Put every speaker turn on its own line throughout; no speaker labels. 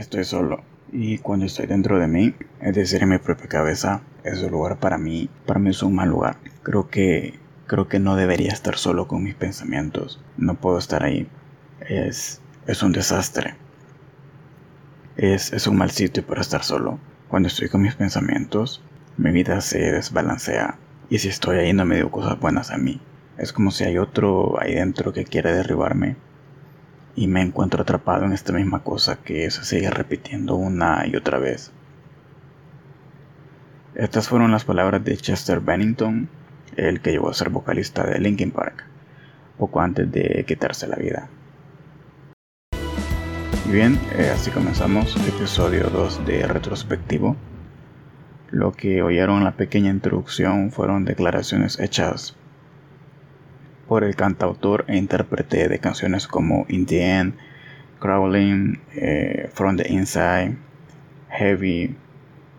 estoy solo. Y cuando estoy dentro de mí, es decir, en mi propia cabeza, ese lugar para mí, para mí es un mal lugar. Creo que, creo que no debería estar solo con mis pensamientos. No puedo estar ahí. Es, es un desastre. Es, es un mal sitio para estar solo. Cuando estoy con mis pensamientos, mi vida se desbalancea. Y si estoy ahí no me digo cosas buenas a mí. Es como si hay otro ahí dentro que quiere derribarme y me encuentro atrapado en esta misma cosa que se sigue repitiendo una y otra vez. Estas fueron las palabras de Chester Bennington, el que llegó a ser vocalista de Linkin Park, poco antes de quitarse la vida. Y bien, eh, así comenzamos episodio 2 de Retrospectivo. Lo que oyeron en la pequeña introducción fueron declaraciones hechas por el cantautor e intérprete de canciones como In the End, Crawling, eh, From the Inside, Heavy,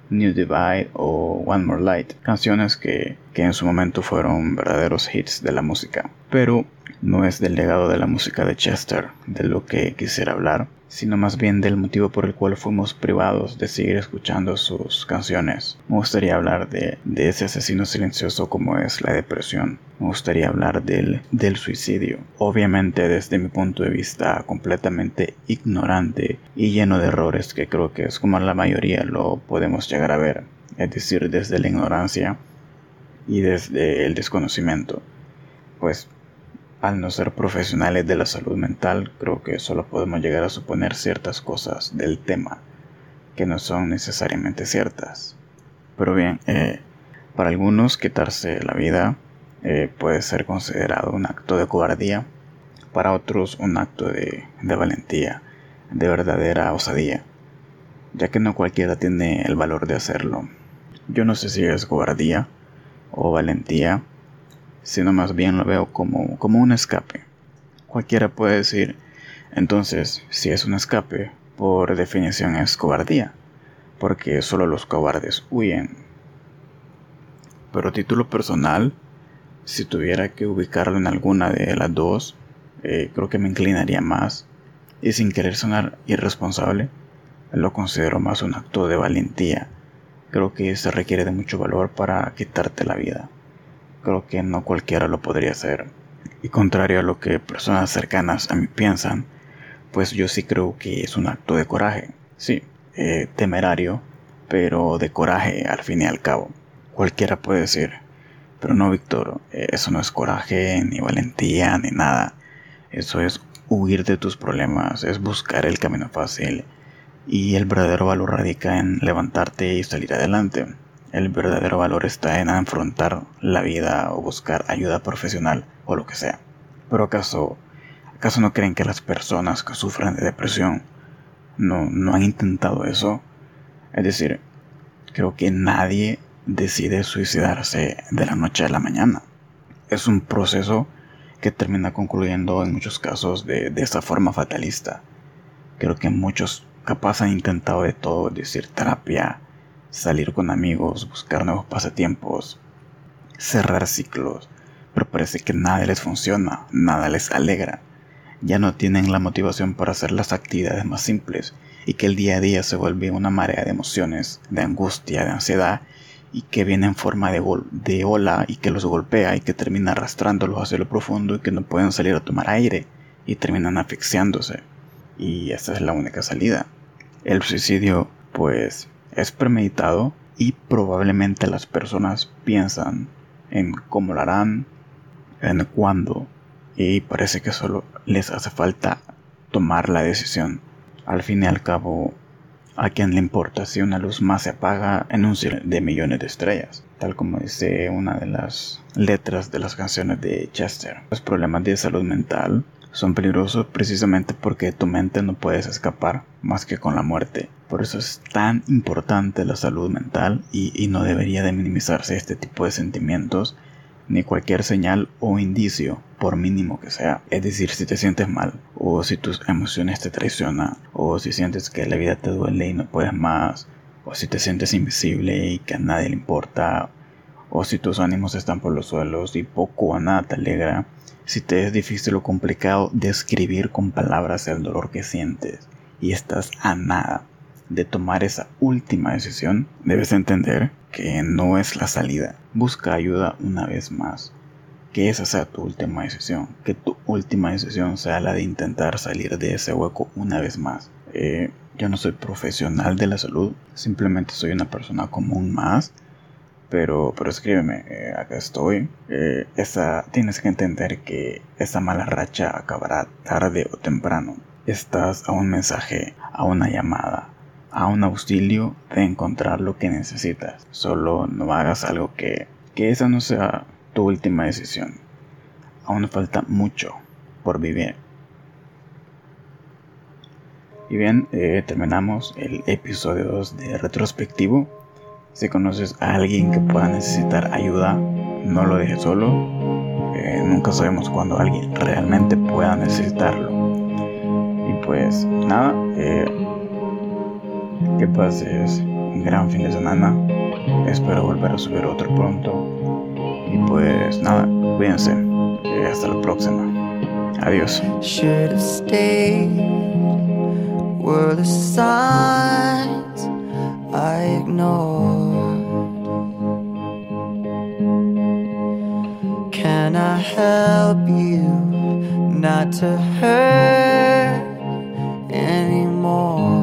New Divide o One More Light, canciones que, que en su momento fueron verdaderos hits de la música. Pero no es del legado de la música de Chester de lo que quisiera hablar, sino más bien del motivo por el cual fuimos privados de seguir escuchando sus canciones. Me gustaría hablar de, ese asesino silencioso como es la depresión. Me gustaría hablar del, del suicidio. Obviamente desde mi punto de vista completamente ignorante y lleno de errores que creo que es como la mayoría lo podemos llegar a ver. Es decir, desde la ignorancia y desde el desconocimiento. Pues al no ser profesionales de la salud mental, creo que solo podemos llegar a suponer ciertas cosas del tema que no son necesariamente ciertas. Pero bien, eh, para algunos quitarse la vida eh, puede ser considerado un acto de cobardía, para otros un acto de, de valentía, de verdadera osadía, ya que no cualquiera tiene el valor de hacerlo. Yo no sé si es cobardía o valentía, sino más bien lo veo como, como un escape. Cualquiera puede decir, entonces, si es un escape, por definición es cobardía, porque solo los cobardes huyen. Pero título personal, si tuviera que ubicarlo en alguna de las dos, eh, creo que me inclinaría más, y sin querer sonar irresponsable, lo considero más un acto de valentía. Creo que se requiere de mucho valor para quitarte la vida creo que no cualquiera lo podría hacer. Y contrario a lo que personas cercanas a mí piensan, pues yo sí creo que es un acto de coraje. Sí, eh, temerario, pero de coraje al fin y al cabo. Cualquiera puede decir, pero no, Víctor, eh, eso no es coraje, ni valentía, ni nada. Eso es huir de tus problemas, es buscar el camino fácil. Y el verdadero valor radica en levantarte y salir adelante. El verdadero valor está en afrontar la vida o buscar ayuda profesional o lo que sea. Pero acaso, acaso no creen que las personas que sufren de depresión no, no han intentado eso? Es decir, creo que nadie decide suicidarse de la noche a la mañana. Es un proceso que termina concluyendo en muchos casos de, de esa forma fatalista. Creo que muchos capaz han intentado de todo, es decir, terapia, salir con amigos, buscar nuevos pasatiempos, cerrar ciclos, pero parece que nada les funciona, nada les alegra. Ya no tienen la motivación para hacer las actividades más simples y que el día a día se vuelve una marea de emociones, de angustia, de ansiedad y que viene en forma de, de ola y que los golpea y que termina arrastrándolos hacia lo profundo y que no pueden salir a tomar aire y terminan asfixiándose. Y esa es la única salida. El suicidio, pues, es premeditado y probablemente las personas piensan en cómo lo harán, en cuándo, y parece que solo les hace falta tomar la decisión. Al fin y al cabo, ¿a quién le importa si una luz más se apaga en un cielo de millones de estrellas? Tal como dice una de las letras de las canciones de Chester. Los problemas de salud mental son peligrosos precisamente porque tu mente no puedes escapar más que con la muerte. Por eso es tan importante la salud mental y, no debería de minimizarse este tipo de sentimientos ni cualquier señal o indicio, por mínimo que sea. Es decir, si te sientes mal, o si tus emociones te traicionan, o si sientes que la vida te duele y no puedes más, o si te sientes invisible y que a nadie le importa, o si tus ánimos están por los suelos y poco o nada te alegra, si te es difícil o complicado describir con palabras el dolor que sientes y estás a nada de tomar esa última decisión, debes entender que no es la salida. Busca ayuda una vez más. Que esa sea tu última decisión. Que tu última decisión sea la de intentar salir de ese hueco una vez más. Eh, yo no soy profesional de la salud, simplemente soy una persona común más. Pero, pero escríbeme, eh, acá estoy. Eh, esa, tienes que entender que esa mala racha acabará tarde o temprano. Estás a un mensaje, a una llamada, a un auxilio de encontrar lo que necesitas. Solo no hagas algo que, que esa no sea tu última decisión. Aún falta mucho por vivir. Y bien, eh, terminamos el episodio 2 de retrospectivo. Si conoces a alguien que pueda necesitar ayuda, no lo dejes solo. Eh, nunca sabemos cuándo alguien realmente pueda necesitarlo. Y pues nada, eh, que pases un gran fin de semana. Espero volver a subir otro pronto. Y pues nada, cuídense. Y hasta la próxima. Adiós. I ignored. Can I help you not to hurt anymore?